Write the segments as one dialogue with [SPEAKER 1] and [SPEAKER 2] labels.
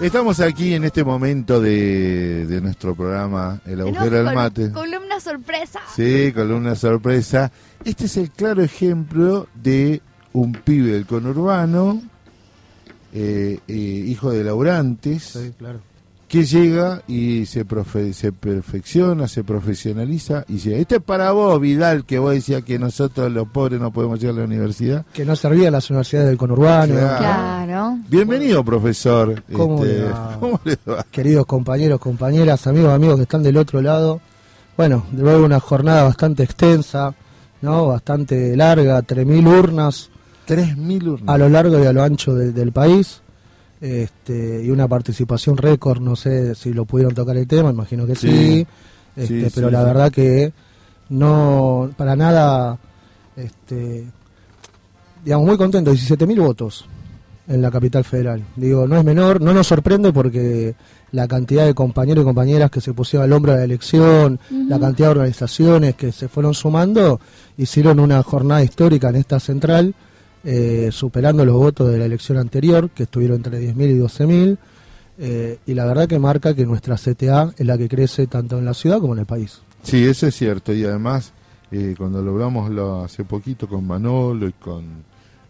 [SPEAKER 1] Estamos aquí en este momento de, de nuestro programa El agujero del mate.
[SPEAKER 2] Columna sorpresa.
[SPEAKER 1] Sí, columna sorpresa. Este es el claro ejemplo de un pibe del conurbano, eh, eh, hijo de laurantes,
[SPEAKER 3] Sí, claro.
[SPEAKER 1] Que llega y se, profe- se perfecciona, se profesionaliza y dice, este es para vos, Vidal, que vos decías que nosotros los pobres no podemos ir a la universidad.
[SPEAKER 3] Que no servía las universidades del conurbano.
[SPEAKER 1] Claro.
[SPEAKER 2] Claro.
[SPEAKER 1] Bienvenido, profesor.
[SPEAKER 3] ¿Cómo
[SPEAKER 1] Este,
[SPEAKER 3] le va?
[SPEAKER 1] ¿cómo le va?
[SPEAKER 3] Queridos compañeros, compañeras, amigos, amigos que están del otro lado. Bueno, luego una jornada bastante extensa, ¿no? Bastante larga, 3.000 urnas
[SPEAKER 1] 3.000 urnas.
[SPEAKER 3] a lo largo y a lo ancho de- del país. Este, y una participación récord, no sé si lo pudieron tocar el tema, imagino que sí.
[SPEAKER 1] Sí.
[SPEAKER 3] Este,
[SPEAKER 1] Sí,
[SPEAKER 3] pero
[SPEAKER 1] sí,
[SPEAKER 3] la
[SPEAKER 1] sí.
[SPEAKER 3] verdad que no, para nada, este, digamos, muy contento, 17.000 votos en la capital federal. Digo, no es menor, no nos sorprende porque la cantidad de compañeros y compañeras que se pusieron al hombro de la elección, la cantidad de organizaciones que se fueron sumando, hicieron una jornada histórica en esta central, eh, superando los votos de la elección anterior, que estuvieron entre 10.000 y 12.000. eh, y la verdad que marca que nuestra CTA es la que crece tanto en la ciudad como en el país.
[SPEAKER 1] Sí, eso es cierto. Y además, eh, cuando lo hace poquito con Manolo y con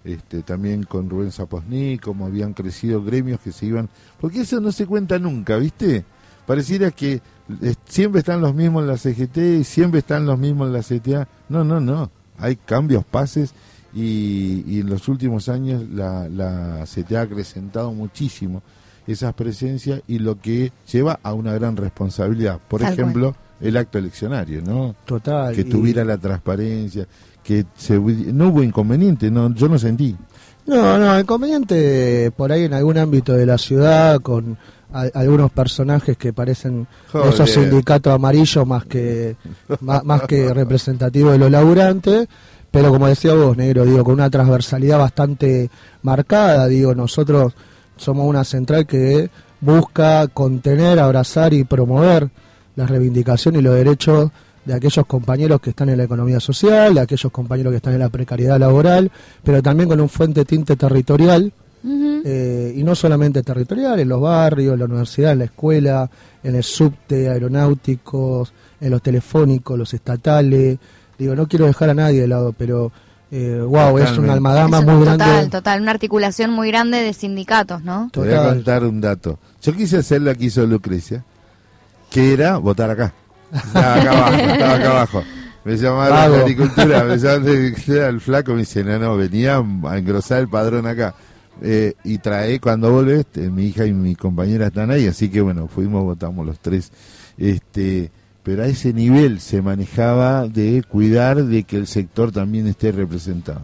[SPEAKER 1] este también con Rubén Zaposní, como habían crecido gremios que se iban. Porque eso no se cuenta nunca, ¿viste? Pareciera que eh, siempre están los mismos en la CGT y siempre están los mismos en la CTA. No, no, no. Hay cambios, pases. Y, y en los últimos años la, la CTA ha acrecentado muchísimo esas presencias y lo que lleva a una gran responsabilidad. Por
[SPEAKER 2] Tal
[SPEAKER 1] ejemplo, el acto eleccionario, ¿no?
[SPEAKER 3] Total.
[SPEAKER 1] Que
[SPEAKER 3] y-
[SPEAKER 1] tuviera la transparencia, que se, no hubo inconveniente, no, yo no sentí.
[SPEAKER 3] No, no, inconveniente por ahí en algún ámbito de la ciudad con a- algunos personajes que parecen
[SPEAKER 1] Joder.
[SPEAKER 3] esos sindicatos amarillos más que más, más que representativos de los laburantes, pero como decía vos, negro, digo, con una transversalidad bastante marcada, digo, nosotros somos una central que busca contener, abrazar y promover la reivindicación y los derechos de aquellos compañeros que están en la economía social, de aquellos compañeros que están en la precariedad laboral, pero también con un fuente tinte territorial, eh, y no solamente territorial, en los barrios, en la universidad, en la escuela, en el subte, aeronáuticos, en los telefónicos, los estatales. Digo, no quiero dejar a nadie de lado, pero eh, wow, es
[SPEAKER 1] Totalmente.
[SPEAKER 3] una almadama
[SPEAKER 2] Eso,
[SPEAKER 3] muy
[SPEAKER 2] total,
[SPEAKER 3] grande.
[SPEAKER 2] total, una articulación muy grande de sindicatos, ¿no?
[SPEAKER 1] Te voy a
[SPEAKER 3] Total.
[SPEAKER 1] contar un dato. Yo quise hacer lo que hizo Lucrecia, que era votar acá. Estaba acá abajo, estaba acá abajo. Me llamaron de agricultura, me llamaron de agricultura, el flaco me dice, no, no, venía a engrosar el padrón acá. Eh, y trae, cuando volvés, mi hija y mi compañera están ahí, así que bueno, fuimos, votamos los tres. Este, pero a ese nivel se manejaba de cuidar de que el sector también esté representado.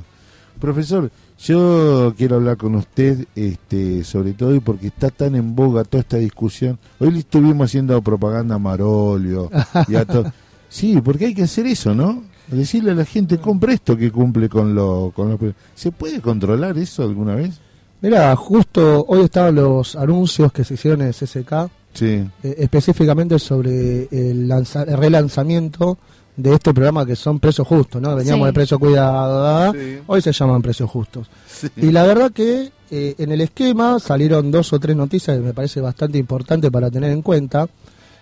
[SPEAKER 1] Profesor, yo quiero hablar con usted este, sobre todo y porque está tan en boga toda esta discusión. Hoy le estuvimos haciendo propaganda a Marolio y a to- Sí, porque hay que hacer eso, ¿no? Decirle a la gente, compre esto que cumple con lo... Con lo... ¿Se puede controlar eso alguna vez?
[SPEAKER 3] Mira, justo hoy estaban los anuncios que se hicieron en el CCK,
[SPEAKER 1] Sí.
[SPEAKER 3] eh, específicamente sobre el, lanza- el relanzamiento de este programa que son precios justos, ¿no? Veníamos
[SPEAKER 2] Sí.
[SPEAKER 3] de precio cuidado,
[SPEAKER 1] Sí.
[SPEAKER 3] hoy se llaman precios justos. Y la verdad que eh, en el esquema salieron dos o tres noticias que me parece bastante importante para tener en cuenta.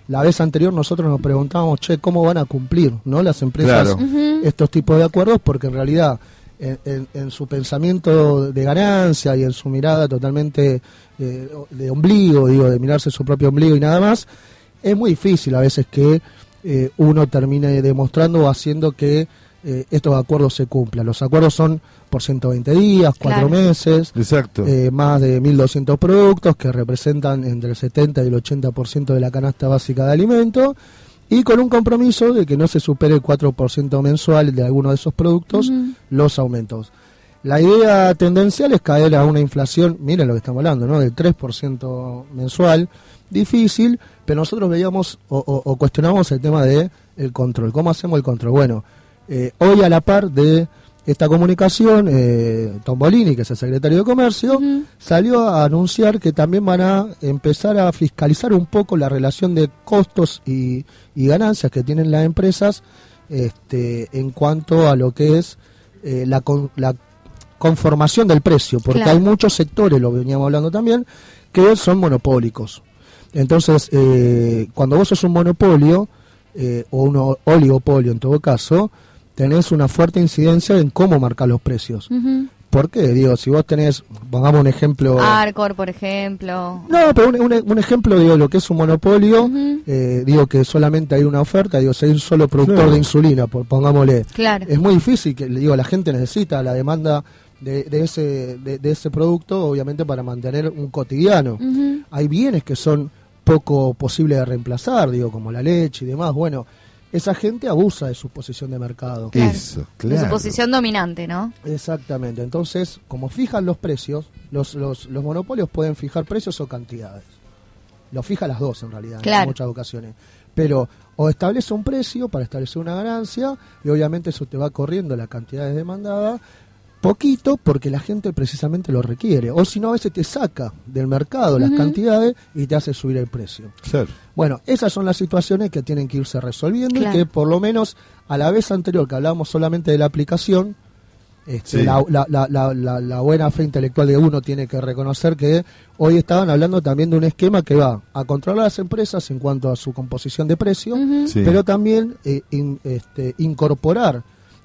[SPEAKER 3] La vez anterior nosotros nos preguntábamos, che, ¿cómo van a cumplir no las empresas
[SPEAKER 1] Claro.
[SPEAKER 3] estos tipos de acuerdos? Porque en realidad en, en- en su pensamiento de ganancia y en su mirada totalmente eh, de ombligo, digo, de mirarse su propio ombligo y nada más, es muy difícil a veces que eh, uno termine demostrando o haciendo que eh, estos acuerdos se cumplan. Los acuerdos son por 120 días, cuatro
[SPEAKER 2] Claro.
[SPEAKER 3] meses,
[SPEAKER 1] Exacto.
[SPEAKER 3] eh, más de 1.200 productos que representan entre el 70 y el 80% de la canasta básica de alimentos y con un compromiso de que no se supere el 4% mensual de alguno de esos productos los aumentos. La idea tendencial es caer a una inflación, miren lo que estamos hablando, ¿no? del 3% mensual, difícil, pero nosotros veíamos o, o- o cuestionamos el tema de el control. ¿Cómo hacemos el control? Bueno, eh, hoy a la par de esta comunicación, eh, Tombolini, que es el secretario de Comercio, salió a anunciar que también van a empezar a fiscalizar un poco la relación de costos y, y ganancias que tienen las empresas este, en cuanto a lo que es eh, la, con- la conformación del precio, porque
[SPEAKER 2] Claro.
[SPEAKER 3] hay muchos sectores, lo veníamos hablando también, que son monopólicos. Entonces, eh, cuando vos sos un monopolio, eh, o un oligopolio en todo caso, tenés una fuerte incidencia en cómo marcar los precios.
[SPEAKER 2] Ujú.
[SPEAKER 3] ¿Por qué? Digo, si vos tenés, pongamos un ejemplo...
[SPEAKER 2] Arcor, por ejemplo.
[SPEAKER 3] No, pero un, un- un ejemplo, digo, lo que es un monopolio, eh, digo que solamente hay una oferta, digo, si hay un solo productor
[SPEAKER 1] Claro.
[SPEAKER 3] de insulina, por, pongámosle,
[SPEAKER 2] Claro.
[SPEAKER 3] es muy difícil, que digo, la gente necesita la demanda de, de ese, de, de ese producto, obviamente para mantener un cotidiano. Hay bienes que son poco posibles de reemplazar, digo, como la leche y demás. Bueno, esa gente abusa de su posición de mercado.
[SPEAKER 2] Claro.
[SPEAKER 1] Eso,
[SPEAKER 2] De
[SPEAKER 1] claro.
[SPEAKER 2] su posición dominante, ¿no?
[SPEAKER 3] Exactamente. Entonces, como fijan los precios, los, los, los monopolios pueden fijar precios o cantidades. Lo fija las dos en realidad, en muchas ocasiones. Pero o establece un precio para establecer una ganancia y obviamente eso te va corriendo la cantidad de demandada poquito porque la gente precisamente lo requiere. O si no, a veces te saca del mercado las cantidades y te hace subir el precio.
[SPEAKER 1] Claro.
[SPEAKER 3] Bueno, esas son las situaciones que tienen que irse resolviendo
[SPEAKER 2] Claro.
[SPEAKER 3] y que por lo menos a la vez anterior que hablábamos solamente de la aplicación, este,
[SPEAKER 1] Sí.
[SPEAKER 3] la, la- la- la- la- la buena fe intelectual de uno tiene que reconocer que hoy estaban hablando también de un esquema que va a controlar las empresas en cuanto a su composición de precio.
[SPEAKER 1] Sí.
[SPEAKER 3] pero también eh, in- este, incorporar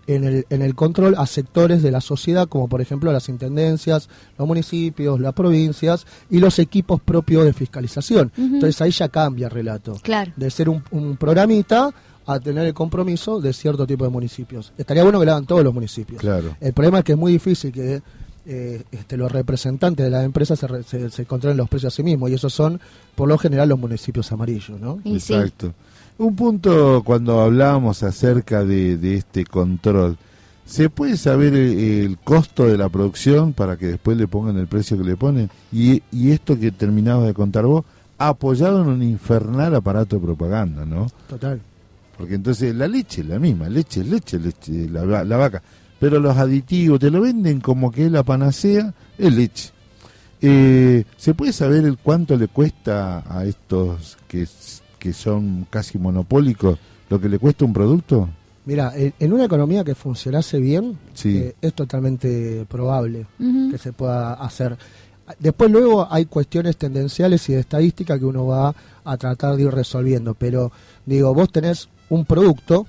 [SPEAKER 3] en el, en el control a sectores de la sociedad, como por ejemplo las intendencias, los municipios, las provincias y los equipos propios de fiscalización. Entonces ahí ya cambia el relato.
[SPEAKER 2] Claro.
[SPEAKER 3] De ser un, un programita a tener el compromiso de cierto tipo de municipios. Estaría bueno que lo hagan todos los municipios.
[SPEAKER 1] Claro.
[SPEAKER 3] El problema es que es muy difícil que eh, este, los representantes de las empresas se, re- se, se controlen los precios a sí mismos y esos son por lo general los municipios amarillos, ¿no?
[SPEAKER 1] Exacto. Un punto cuando hablábamos acerca de, de este control, ¿se puede saber el, el costo de la producción para que después le pongan el precio que le ponen? Y, y esto que terminabas de contar vos, apoyado en un infernal aparato de propaganda, ¿no?
[SPEAKER 3] Total.
[SPEAKER 1] Porque entonces la leche es la misma, leche es leche, leche la, la vaca. Pero los aditivos te lo venden como que es la panacea, es leche. Eh, ¿Se puede saber el cuánto le cuesta a estos que, que son casi monopólicos lo que le cuesta un producto?
[SPEAKER 3] Mira, en, una economía que funcionase bien,
[SPEAKER 1] Sí.
[SPEAKER 3] eh, es totalmente probable que se pueda hacer. Después luego hay cuestiones tendenciales y de estadística que uno va a tratar de ir resolviendo, pero digo, vos tenés un producto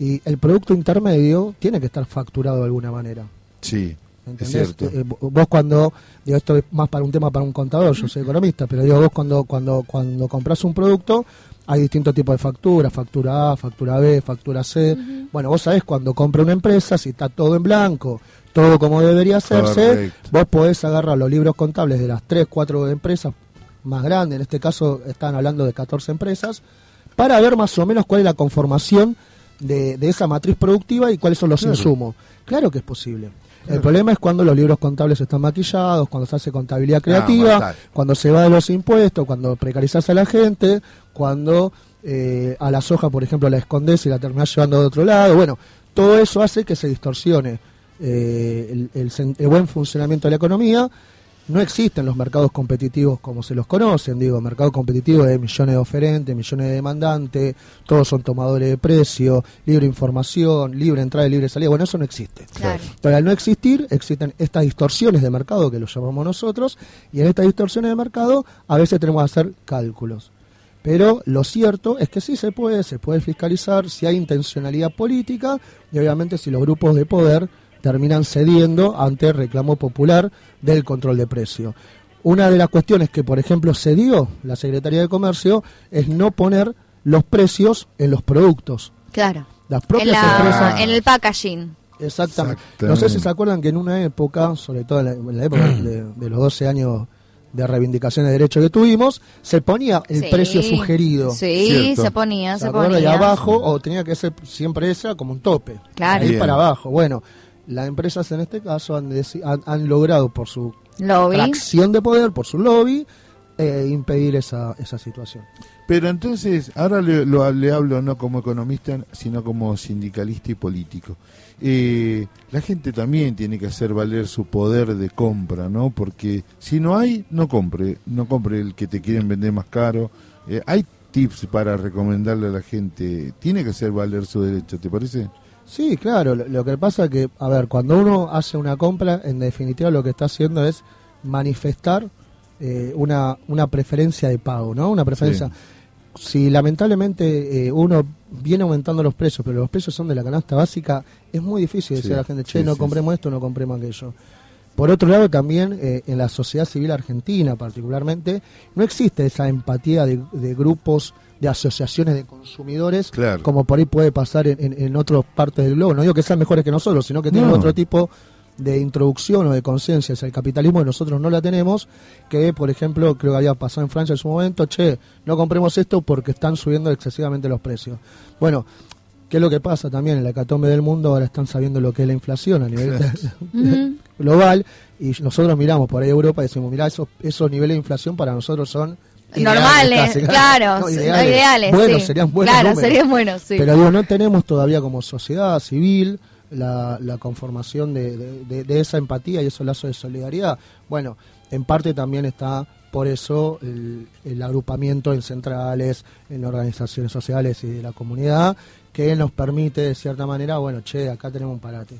[SPEAKER 3] y el producto intermedio tiene que estar facturado de alguna manera.
[SPEAKER 1] Sí,
[SPEAKER 3] ¿Entendés?
[SPEAKER 1] cierto.
[SPEAKER 3] Eh, vos cuando, digo, esto es más para un tema para un contador, yo soy economista, pero digo, vos cuando, cuando, cuando compras un producto, hay distintos tipos de facturas, factura A, factura B, factura C. Bueno, vos sabés cuando compra una empresa, si está todo en blanco, todo como debería hacerse, vos podés agarrar los libros contables de las 3, 4 empresas más grandes, en este caso están hablando de 14 empresas, para ver más o menos cuál es la conformación de, de esa matriz productiva y cuáles son los
[SPEAKER 1] Claro.
[SPEAKER 3] insumos. Claro que es posible. El problema es cuando los libros contables están maquillados, cuando se hace contabilidad creativa,
[SPEAKER 1] mortal.
[SPEAKER 3] cuando se va de los impuestos, cuando precarizas a la gente, cuando eh, a la soja, por ejemplo, la escondes y la terminás llevando de otro lado. Bueno, todo eso hace que se distorsione eh, el, el sen- el buen funcionamiento de la economía. No existen los mercados competitivos como se los conocen, digo, mercado competitivo de millones de oferentes, millones de demandantes, todos son tomadores de precio, libre información, libre entrada y libre salida. Bueno, eso no existe.
[SPEAKER 2] Claro.
[SPEAKER 3] Pero al no existir, existen estas distorsiones de mercado que lo llamamos nosotros, y en estas distorsiones de mercado a veces tenemos que hacer cálculos. Pero lo cierto es que sí se puede, se puede fiscalizar si hay intencionalidad política y obviamente si los grupos de poder terminan cediendo ante el reclamo popular del control de precio. Una de las cuestiones que, por ejemplo, cedió la Secretaría de Comercio es no poner los precios en los productos.
[SPEAKER 2] Claro.
[SPEAKER 3] Las
[SPEAKER 2] En,
[SPEAKER 3] propias
[SPEAKER 2] la-
[SPEAKER 3] empresas...
[SPEAKER 2] en el packaging.
[SPEAKER 3] Exactamente.
[SPEAKER 1] Exactamente.
[SPEAKER 3] No sé si se acuerdan que en una época, sobre todo en la, en la época de, de los 12 años de reivindicación de derechos que tuvimos, se ponía el
[SPEAKER 2] Sí.
[SPEAKER 3] precio sugerido.
[SPEAKER 2] Sí,
[SPEAKER 1] Cierto.
[SPEAKER 2] se ponía,
[SPEAKER 3] ¿Se
[SPEAKER 2] se ponía.
[SPEAKER 3] Y abajo, o tenía que ser siempre esa como un tope.
[SPEAKER 2] Claro.
[SPEAKER 3] Ahí
[SPEAKER 1] Bien.
[SPEAKER 3] para abajo. Bueno, las empresas en este caso han, han, han logrado por su
[SPEAKER 2] Lobby.
[SPEAKER 3] tracción de poder, por su lobby, eh, impedir esa, esa situación.
[SPEAKER 1] Pero entonces, ahora le, lo- le hablo no como economista, sino como sindicalista y político. Eh, la gente también tiene que hacer valer su poder de compra, ¿no? Porque si no hay, no compre, no compre el que te quieren vender más caro. Eh, hay tips para recomendarle a la gente, tiene que hacer valer su derecho, ¿te parece?
[SPEAKER 3] Sí, claro. Lo, lo que pasa es que, a ver, cuando uno hace una compra, en definitiva lo que está haciendo es manifestar eh, una, una preferencia de pago, ¿no? Una preferencia. Si lamentablemente eh, uno viene aumentando los precios, pero los precios son de la canasta básica, es muy difícil decir a la gente, che,
[SPEAKER 1] sí,
[SPEAKER 3] no compremos esto, no compremos aquello. Por otro lado, también eh, en la sociedad civil argentina, particularmente, no existe esa empatía de, de grupos, de asociaciones de consumidores,
[SPEAKER 1] Claro.
[SPEAKER 3] como por ahí puede pasar en, en, en otras partes del globo. No digo que sean mejores que nosotros, sino que tienen
[SPEAKER 1] No.
[SPEAKER 3] otro tipo de introducción o de conciencia hacia el capitalismo que nosotros no la tenemos, que por ejemplo creo que había pasado en Francia en su momento, che, no compremos esto porque están subiendo excesivamente los precios. Bueno, ¿qué es lo que pasa también en la hecatombe del mundo? Ahora están sabiendo lo que es la inflación a nivel global y nosotros miramos por ahí a Europa y decimos, mira, esos, esos niveles de inflación para nosotros son...
[SPEAKER 2] Normales, claro,
[SPEAKER 3] No, ideales.
[SPEAKER 2] sí.
[SPEAKER 3] serían buenos
[SPEAKER 2] Claro,
[SPEAKER 3] números.
[SPEAKER 2] serían buenos, sí.
[SPEAKER 3] Pero digo, no tenemos todavía como sociedad civil la, la conformación de, de- de- de esa empatía y esos lazos de solidaridad. Bueno, en parte también está por eso el, el agrupamiento en centrales, en organizaciones sociales y de la comunidad, que nos permite de cierta manera, bueno, che, acá tenemos un parate.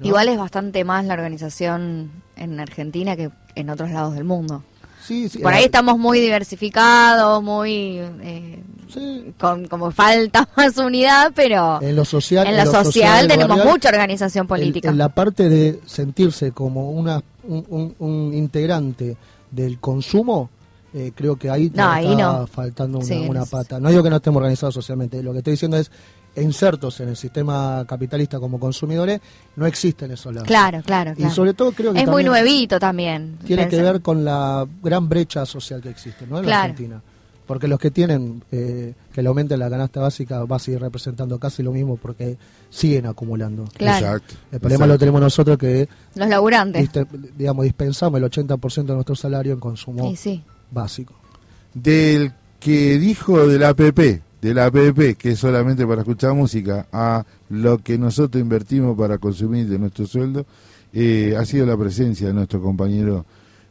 [SPEAKER 3] ¿no?
[SPEAKER 2] Igual es bastante más la organización en Argentina que en otros lados del mundo.
[SPEAKER 3] Sí, sí,
[SPEAKER 2] Por ahí
[SPEAKER 3] eh,
[SPEAKER 2] estamos muy diversificados, muy... eh,
[SPEAKER 3] sí,
[SPEAKER 2] con como falta más unidad, pero
[SPEAKER 3] en lo social,
[SPEAKER 2] en la
[SPEAKER 3] lo
[SPEAKER 2] social
[SPEAKER 3] lo
[SPEAKER 2] tenemos
[SPEAKER 3] barrial,
[SPEAKER 2] mucha organización
[SPEAKER 3] en-
[SPEAKER 2] política.
[SPEAKER 3] En, la parte de sentirse como una, un, un- un integrante del consumo, eh, creo que ahí,
[SPEAKER 2] No,
[SPEAKER 3] nos
[SPEAKER 2] ahí
[SPEAKER 3] está
[SPEAKER 2] no.
[SPEAKER 3] faltando una,
[SPEAKER 2] Sí,
[SPEAKER 3] una pata. No digo que no estemos organizados socialmente, lo que estoy diciendo es insertos en el sistema capitalista como consumidores, no existen esos lados.
[SPEAKER 2] Claro, claro,
[SPEAKER 3] Y
[SPEAKER 2] claro.
[SPEAKER 3] sobre todo creo que
[SPEAKER 2] es muy nuevito también.
[SPEAKER 3] tiene que ver con la gran brecha social que existe ¿no? en la. Argentina. Porque los que tienen eh, que le aumenten la canasta básica va a seguir representando casi lo mismo porque siguen acumulando.
[SPEAKER 2] Claro.
[SPEAKER 1] Exacto.
[SPEAKER 3] El problema lo tenemos nosotros que
[SPEAKER 2] Los laburantes.
[SPEAKER 3] digamos dispensamos el 80% de nuestro salario en consumo
[SPEAKER 2] Y sí.
[SPEAKER 3] básico.
[SPEAKER 1] Del que dijo de la APP, de la APP, que es solamente para escuchar música, a lo que nosotros invertimos para consumir de nuestro sueldo, eh, ha sido la presencia de nuestro compañero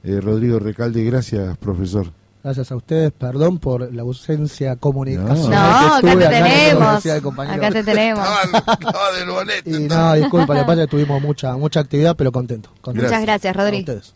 [SPEAKER 1] eh, Rodrigo Recalde. Gracias, profesor.
[SPEAKER 3] Gracias a ustedes, perdón por la ausencia comunicacional
[SPEAKER 2] No,
[SPEAKER 3] que
[SPEAKER 2] acá te
[SPEAKER 3] acá la
[SPEAKER 2] tenemos. Acá te tenemos.
[SPEAKER 1] Estaba del boleto.
[SPEAKER 3] Y no, disculpa, le pasa que tuvimos mucha mucha actividad, pero contento. contento.
[SPEAKER 2] Muchas gracias,
[SPEAKER 3] A
[SPEAKER 2] Rodri.
[SPEAKER 3] ustedes.